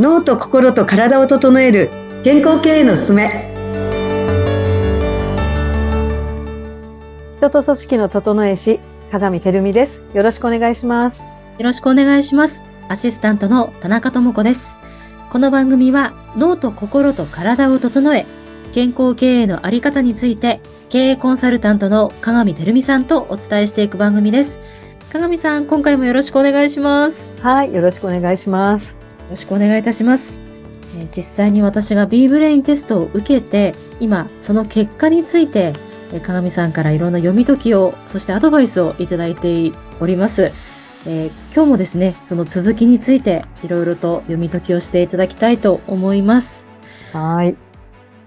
脳と心と体を整える健康経営のすすめ。人と組織の整え師鏡てるみです。よろしくお願いします。よろしくお願いします。アシスタントの田中智子です。この番組は脳と心と体を整え健康経営のあり方について経営コンサルタントの鏡てるみさんとお伝えしていく番組です。鏡さん今回もよろしくお願いします。はいよろしくお願いします。よろしくお願いいたします。え実際に私が B ブレインテストを受けて、今、その結果について、え鏡さんからいろんな読み解きを、そしてアドバイスをいただいております。えー、今日もですね、その続きについていろいろと読み解きをしていただきたいと思います。はい。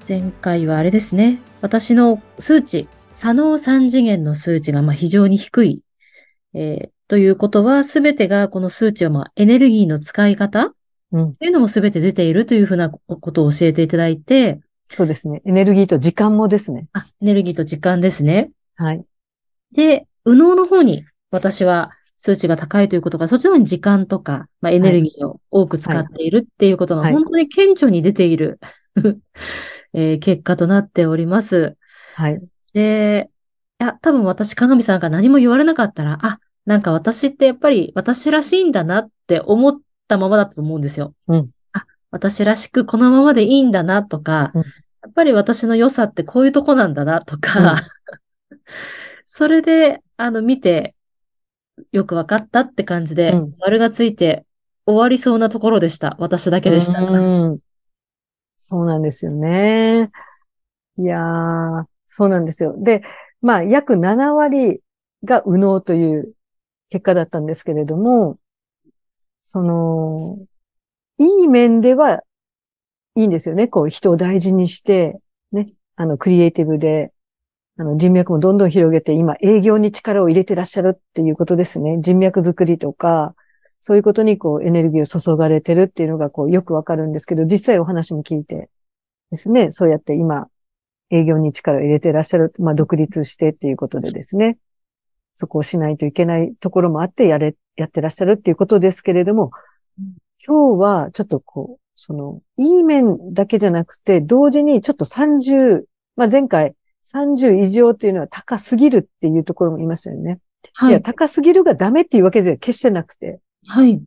前回はあれですね、私の数値、左脳3次元の数値がま非常に低い、えー、ということは、すべてがこの数値はまエネルギーの使い方うん。っていうのもすべて出ているというふうなことを教えていただいて。そうですね。エネルギーと時間もですね。あ、エネルギーと時間ですね。はい。で、右脳の方に私は数値が高いということが、そっちの方に時間とか、まあ、エネルギーを多く使っているっていうことが本当に顕著に出ている、は いえー、結果となっております。はい。で、いや、多分私、鏡さんが何も言われなかったら、あ、なんか私ってやっぱり私らしいんだなって思ったままだったと思うんですよ。うん。あ、私らしくこのままでいいんだなとか、うん、やっぱり私の良さってこういうとこなんだなとか、うん、それで、あの、見て、よくわかったって感じで、うん、丸がついて終わりそうなところでした。私だけでした。うんそうなんですよね。いやー、そうなんですよ。で、まあ、約7割が右脳という結果だったんですけれども、その、いい面ではいいんですよね。こう、人を大事にして、ね、あの、クリエイティブで、あの、人脈もどんどん広げて、今、営業に力を入れてらっしゃるっていうことですね。人脈作りとか、そういうことにこう、エネルギーを注がれてるっていうのが、こう、よくわかるんですけど、実際お話も聞いてですね、そうやって今、営業に力を入れてらっしゃる、まあ、独立してっていうことでですね、そこをしないといけないところもあってやれやってらっしゃるっていうことですけれども、今日はちょっとこう、その、いい面だけじゃなくて、同時にちょっと30、まあ、前回30以上っていうのは高すぎるっていうところも言いましたよね。はい。いや、高すぎるがダメっていうわけじゃ決してなくて。はい。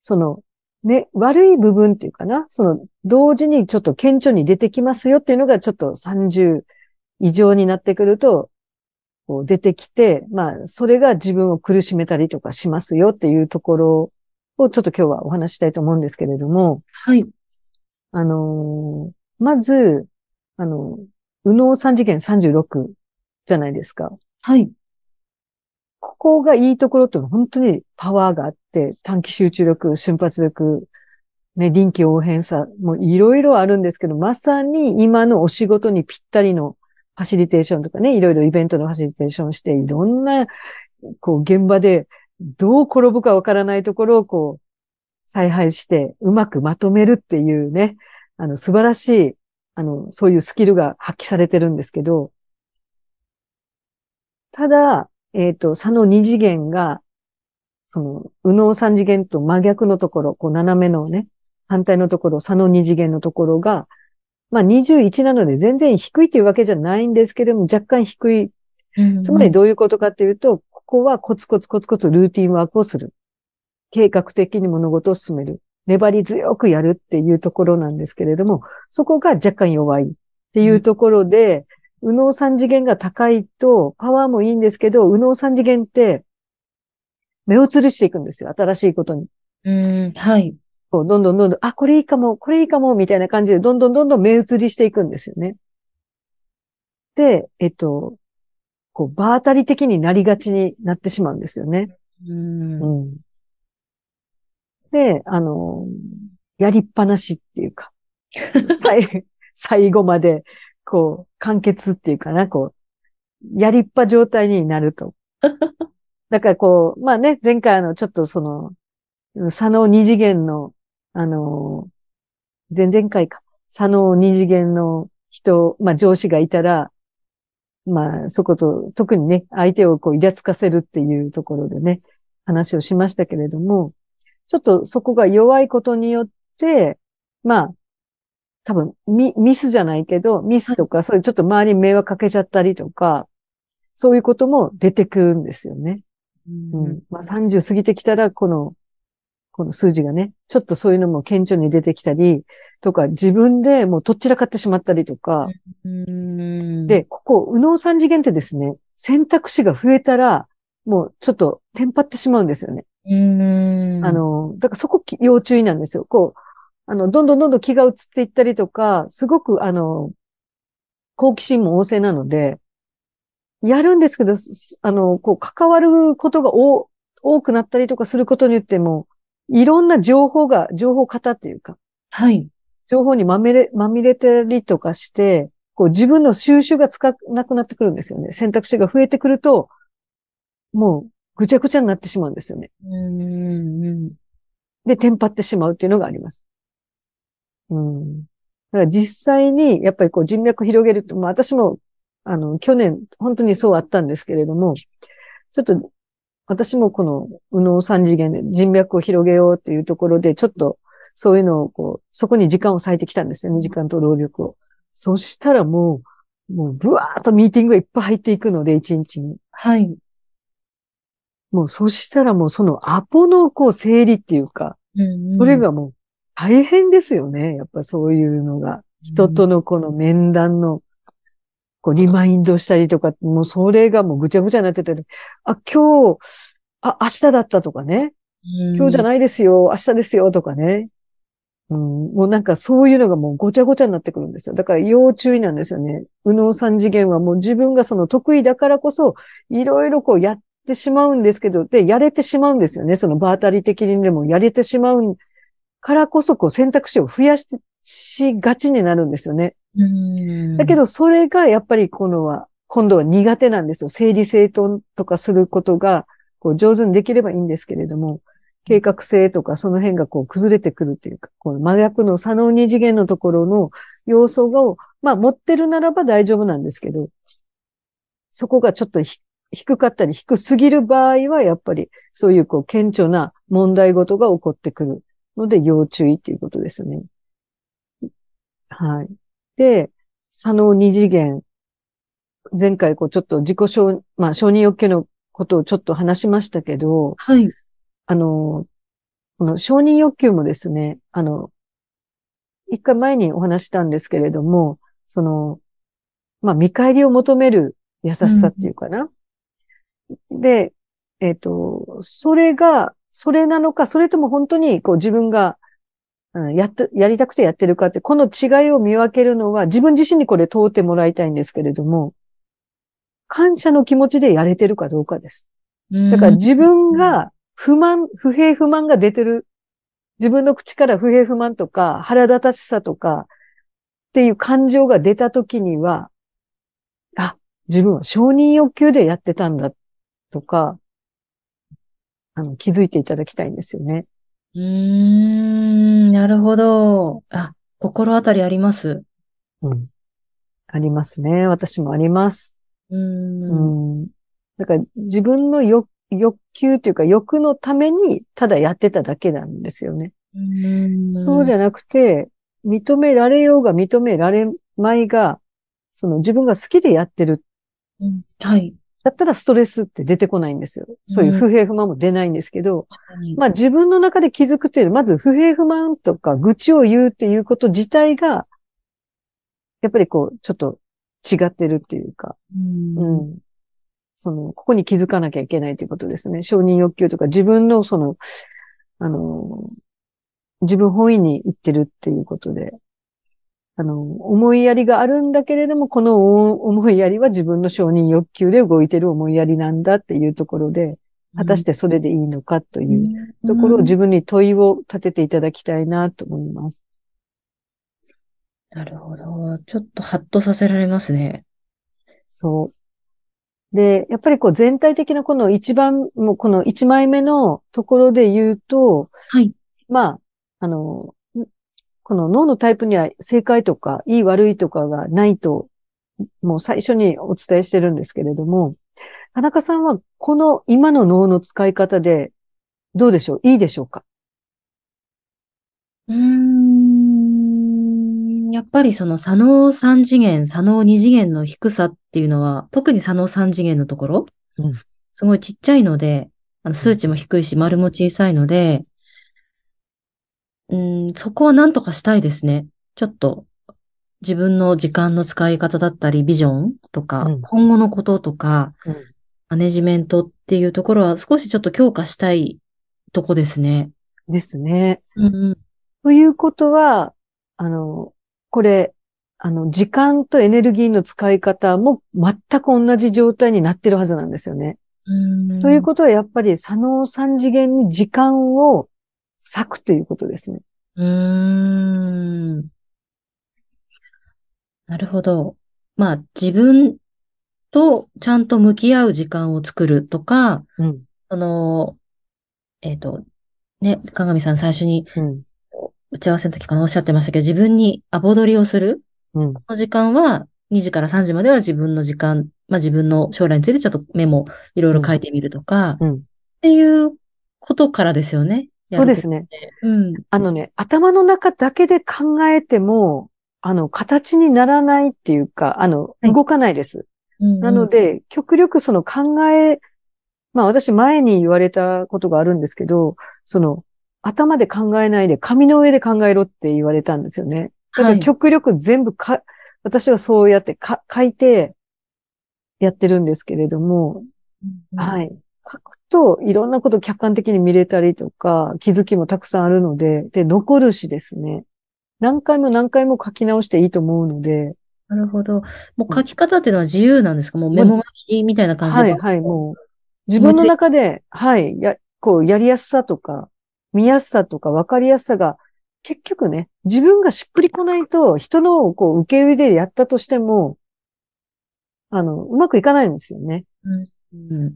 その、ね、悪い部分っていうかな、その、同時にちょっと顕著に出てきますよっていうのがちょっと30以上になってくると、こう出てきて、まあ、それが自分を苦しめたりとかしますよっていうところをちょっと今日はお話したいと思うんですけれども。はい。あのー、まず、あの、右脳三次元36じゃないですか。はい。ここがいいところって本当にパワーがあって、短期集中力、瞬発力、ね、臨機応変さ、もういろいろあるんですけど、まさに今のお仕事にぴったりのファシリテーションとかね、いろいろイベントのファシリテーションして、いろんな、こう、現場でどう転ぶかわからないところをこう、采配して、うまくまとめるっていうね、あの、素晴らしい、あの、そういうスキルが発揮されてるんですけど、ただ、えっ、ー、と、差の二次元が、その、右脳三次元と真逆のところ、こう、斜めのね、反対のところ、差の二次元のところが、まあ21なので全然低いというわけじゃないんですけれども、若干低い。つまりどういうことかっていうと、ここはコツコツコツコツルーティンワークをする。計画的に物事を進める。粘り強くやるっていうところなんですけれども、そこが若干弱いっていうところで、うん、右脳三次元が高いと、パワーもいいんですけど、右脳三次元って、目移りしていくんですよ。新しいことに。うん、はい。こう、どんどんどんどん、あ、これいいかも、これいいかも、みたいな感じで、どんどんどんどん目移りしていくんですよね。で、えっと、こう、場当たり的になりがちになってしまうんですよね。うん、うん、で、あの、やりっぱなしっていうか、最最後まで、こう、完結っていうかな、こう、やりっぱ状態になると。だからこう、まあね、前回あの、ちょっとその、佐野二次元のあの、前々回か、佐野二次元の人、まあ上司がいたら、まあそこと、特にね、相手をこうイラつかせるっていうところでね、話をしましたけれども、ちょっとそこが弱いことによって、まあ、多分ミ、ミスじゃないけど、ミスとか、そういうちょっと周りに迷惑かけちゃったりとか、そういうことも出てくるんですよね。ううん。まあ、30過ぎてきたら、この、この数字がね、ちょっとそういうのも顕著に出てきたり、とか、自分でもうとっちらかってしまったりとか、うん、で、ここ、右脳三次元ってですね、選択肢が増えたら、もうちょっとテンパってしまうんですよね。うん、あ、の、だからそこき要注意なんですよ。こう、あの、どんどんどんどん気が移っていったりとか、すごく、あの、好奇心も旺盛なので、やるんですけど、すあの、こう、関わることが多多くなったりとかすることによっても、いろんな情報が、情報型っていうか、はい。情報にまみれ、まみれたりとかして、こう自分の収集がつかなくなってくるんですよね。選択肢が増えてくると、もうぐちゃぐちゃになってしまうんですよね。うん、で、テンパってしまうっていうのがあります。うん。だから実際に、やっぱりこう人脈広げると、まあ私も、あの、去年、本当にそうあったんですけれども、ちょっと、私もこの、右脳三次元で人脈を広げようっていうところで、ちょっと、そういうのをこう、そこに時間を割いてきたんですよね、時間と労力を。そしたらもう、もう、ブワーっとミーティングがいっぱい入っていくので、一日に。はい。もう、そしたらもう、そのアポのこう、整理っていうか、うんそれ、がもう大変ですよね。やっぱそういうのが。人とのこの面談の、こうリマインドしたりとか、もうそれがもうぐちゃぐちゃになってて、あ、今日、あ、明日だったとかね。今日じゃい。ないですよ、明日ですよとかね。うん、もうなんかそういうのがもうごちゃごちゃになってくるんですよ。だから要注意なんですよね。右脳三次元はもう自分がその得意だからこそ、いろいろこうやってしまうんですけど、で、やれてしまうんですよね。その場当たり的にでもやれてしまうからこそ、こう選択肢を増やししがちになるんですよね。うんだけ、ど、それがやっぱりこのは、今度は苦手なんですよ。整理整頓とかすることが、こう上手にできればいいんですけれども、計画性とかその辺がこう崩れてくるというか、この真逆の左脳二次元のところの要素が、まあ持ってるならば大丈夫なんですけど、そこがちょっとひ低かったり低すぎる場合は、やっぱりそういうこう顕著な問題ごとが起こってくるので要注意っていうことですね。はい。で、左脳二次元。前回こうちょっと自己承、まあ承認欲求のことをちょっと話しましたけど、はい。あの、この承認欲求もですね、あの、一回前にお話したんですけれども、その、まあ見返りを求める優しさっていうかな。で、えっ、と、それが、それなのか、それとも本当にこう自分が、うんやっと、やりたくてやってるかって、この違いを見分けるのは自分自身にこれ問うてもらいたいんですけれども、感謝の気持ちでやれてるかどうかです。だから自分が不満、不平不満が出てる。自分の口から不平不満とか腹立たしさとかっていう感情が出た時には、あ、自分は承認欲求でやってたんだとか、あの、気づいていただきたいんですよね。うーん、なるほど。あ、心当たりあります？うん。ありますね。私もあります。うー。うんん。だから自分の欲欲求というか欲のためにただやってただけなんですよね。うんそうじゃなくて、認められようが認められまいが、その自分が好きでやってる。うんはい。だったらストレスって出てこないんですよ。そういう不平不満も出ないんですけど、確かにまあ自分の中で気づくっていう、まず不平不満とか愚痴を言うっていうこと自体が、やっぱりこう、ちょっと違ってるっていうか、うんうん。その、ここに気づかなきゃいけないということですね。承認欲求とか自分のその、あの、自分本位に言ってるっていうことで、あの、思いやりがあるんだけれども、このお思いやりは自分の承認欲求で動いてる思いやりなんだっていうところで、果たしてそれでいいのかというところを自分に問いを立てていただきたいなと思います。なるほど。ちょっとハッとさせられますね。そう。で、やっぱりこう全体的なこの一番、もうこの一枚目のところで言うと、はい。まあ、あの、んこの脳のタイプには正解とか、いい悪いとかがないと、もう最初にお伝えしてるんですけれども、田中さんはこの今の脳の使い方で、どうでしょう？いいでしょうか？うーん。やっぱりその左脳3次元、左脳2次元の低さっていうのは、特に左脳3次元のところ、うん。すごいちっちゃいので、あの数値も低いし、丸も小さいので、うーん、そこは何とかしたいですね。ちょっと、自分の時間の使い方だったり、ビジョンとか、うん今後のこととか、うんマネジメントっていうところは少しちょっと強化したいとこですね。ですね。うんうん。ということは、あの、これ、あの、時間とエネルギーの使い方も全く同じ状態になってるはずなんですよね。うんということは、やっぱり、左脳三次元に時間を割くということですね。うーん。なるほど。まあ、自分とちゃんと向き合う時間を作るとか、うん。その、えっと、ね、鏡さん最初にうん。打ち合わせの時かなおっしゃってましたけど、自分にアポ取りをする。うん。この時間は、2時から3時までは自分の時間、まあ自分の将来についてちょっとメモいろいろ書いてみるとか、うん。っていうことからですよね。そうですね。やるとね。あのね、頭の中だけで考えても、あの、形にならないっていうか、あの、はい動かないです。うん。なので、極力その考え、まあ私前に言われたことがあるんですけど、その、頭で考えないで紙の上で考えろって言われたんですよね。だからはい極力全部か、私はそうやってか書いてやってるんですけれども、うん、はい。といろんなことを客観的に見れたりとか、気づきもたくさんあるので、で、残るしですね。何回も何回も書き直していいと思うので、なるほど。もう書き方っていうのは自由なんですか？もうメモ書きみたいな感じで。はい、はい、もう、自分の中で、はい、や、こう、やりやすさとか、見やすさとか、わかりやすさが、結局ね、自分がしっくりこないと、人の、こう、受け入れでやったとしても、あの、うまくいかないんですよね。うん。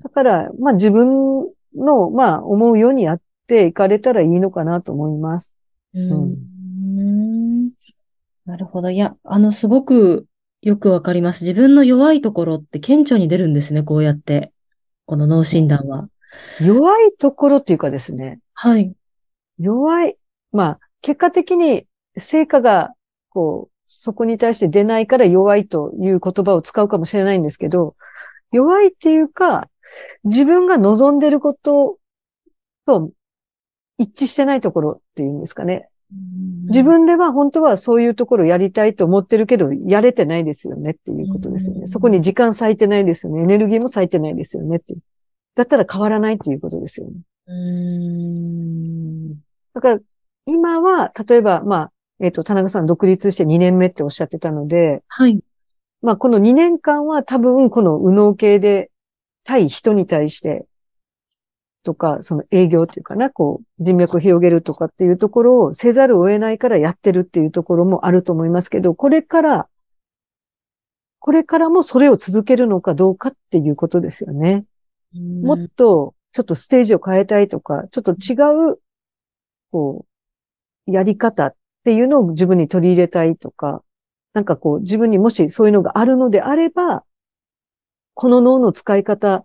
だから、まあ自分の、まあ思うようにやっていかれたらいいのかなと思います。うん。うんなるほど。いや、あの、すごくよくわかります。自分の弱いところって顕著に出るんですね、こうやって。この脳診断は。弱いところっていうかですね、はい。弱い、まあ、結果的に成果が、こう、そこに対して出ないから弱いという言葉を使うかもしれないんですけど、弱いっていうか、自分が望んでることと一致してないところっていうんですかね。自分では本当はそういうところやりたいと思ってるけど、やれてないですよねっていうことですよね。うんそこに時間割いてないですよね。エネルギーも割いてないですよねって。だったら変わらないっていうことですよね。うーん。だから、今は、例えば、まあ、えっ、と、田中さん独立して2年目っておっしゃってたので、はい。まあ、この2年間は多分、この右脳系で、対人に対して、とか、その営業っていうかな、こう、人脈を広げるとかっていうところをせざるを得ないからやってるっていうところもあると思いますけど、これから、これからもそれを続けるのかどうかっていうことですよね。もっと、ちょっとステージを変えたいとか、ちょっと違う、こう、やり方っていうのを自分に取り入れたいとか、なんかこう、自分にもしそういうのがあるのであれば、この脳の使い方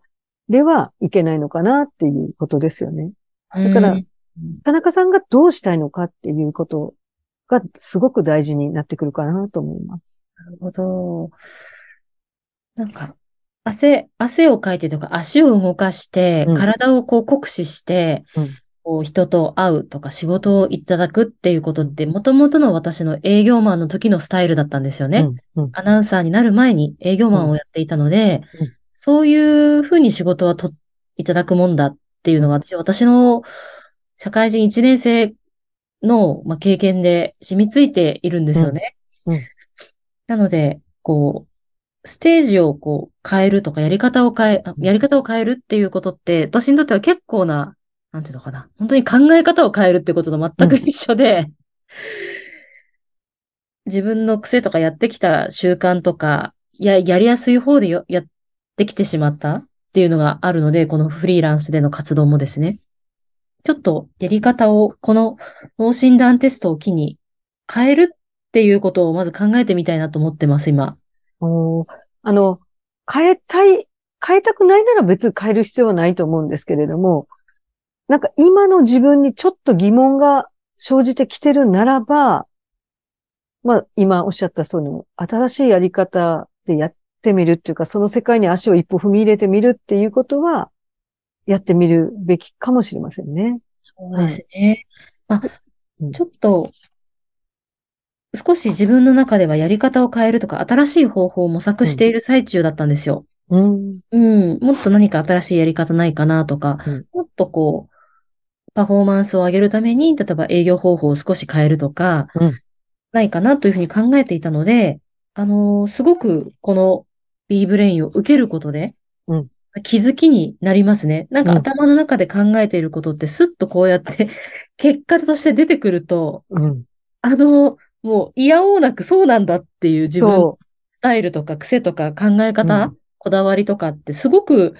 ではいけないのかなっていうことですよね。だから田中さんがどうしたいのかっていうことがすごく大事になってくるかなと思います。なるほど。なんか、汗、汗をかいてとか足を動かして、うん体をこう酷使して、うんこう人と会うとか仕事をいただくっていうことって、もともとの私の営業マンの時のスタイルだったんですよね。うん、うん、アナウンサーになる前に営業マンをやっていたので、うんそういうふうに仕事はといただくもんだっていうのが、私私の社会人1年生の、まあ、経験で染みついているんですよね。なので、こう、ステージをこう変えるとか、やり方を変え、あやり方を変えるっていうことって、私にとっては結構な、なんていうのかな。本当に考え方を変えるってことと全く一緒で、自分の癖とかやってきた習慣とか、や、やりやすい方でよやってきてしまったっていうのがあるので、このフリーランスでの活動もですね。ちょっとやり方を、この脳診断テストを機に変えるっていうことをまず考えてみたいなと思ってます、今。おーあの、変えたい、変えたくないなら別に変える必要はないと思うんですけれども、なんか今の自分にちょっと疑問が生じてきてるならば、まあ、今おっしゃったその、新しいやり方でやってみるっていうか、その世界に足を一歩踏み入れてみるっていうことは、やってみるべきかもしれませんね。そうですね。まあうん、ちょっと、少し自分の中ではやり方を変えるとか、新しい方法を模索している最中だったんですよ。うん。うん、もっと何か新しいやり方ないかなとか、うんもっとこう、パフォーマンスを上げるために、例えば営業方法を少し変えるとか、うんないかなというふうに考えていたので、あのーすごくこの B ブレインを受けることで、うん気づきになりますね。なんかうん頭の中で考えていることってスッとこうやって 結果として出てくると、うん。あの、もう嫌おうなくそうなんだっていう自分スタイルとか癖とか考え方、うんこだわりとかってすごく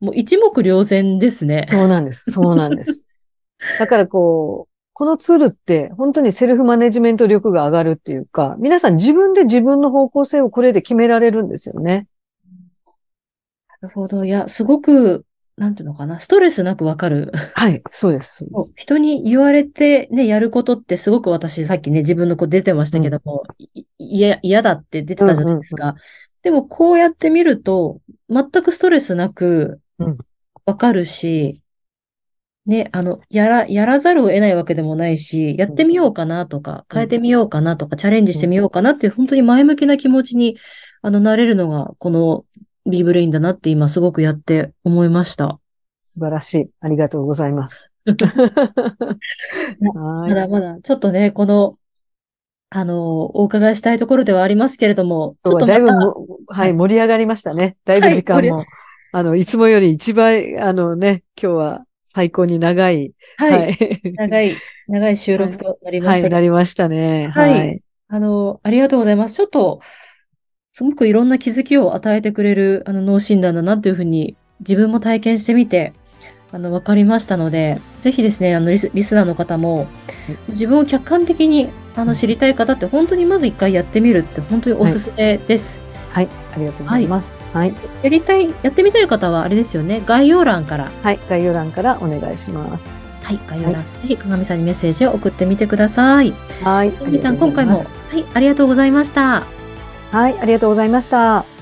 もう一目瞭然ですねう。。そうなんです。そうなんです。だからこう、このツールって本当にセルフマネジメント力が上がるっていうか、皆さん自分で自分の方向性をこれで決められるんですよね。なるほど。いや、すごく、なんていうのかな、ストレスなくわかる。はい。そうです。です。人に言われてね、やることってすごく私さっきね、自分の子出てましたけども、い嫌、嫌だって出てたじゃないですか。でもこうやってみると、全くストレスなくうん、わかるし、ね、あの、やら、やらざるを得ないわけでもないし、やってみようかなとか、うん変えてみようかなとか、チャレンジしてみようかなっていう、本当に前向きな気持ちに、あの、なれるのが、この B ブレインだなって今すごくやって思いました。素晴らしい。ありがとうございます。はい。まだまだ、ちょっとね、この、あの、お伺いしたいところではありますけれども、ちょっとだいぶまた、も、はい、盛り上がりましたね。だいぶ時間はい。あの、いつもより一倍、あのね、今日は最高に長い、はい、い。長い、長い収録となりまはい、したがなりましたね。はいはい。あの、ありがとうございます。ちょっと、すごくいろんな気づきを与えてくれる、あの、脳診断だなというふうに、自分も体験してみて、あの、わかりましたので、ぜひですね、あの、リス、リスナーの方も、自分を客観的に、あの、知りたい方って、本当にまず一回やってみるって、本当におすすめです。はい、ありがとうございます。はい。やりたい、やってみたい方は、あれですよね、概要欄から、はい、概要欄からお願いします。はい、概要欄、ぜひ、鏡さんにメッセージを送ってみてください。はい。鏡さん、今回も、はい、ありがとうございました。はい、ありがとうございました。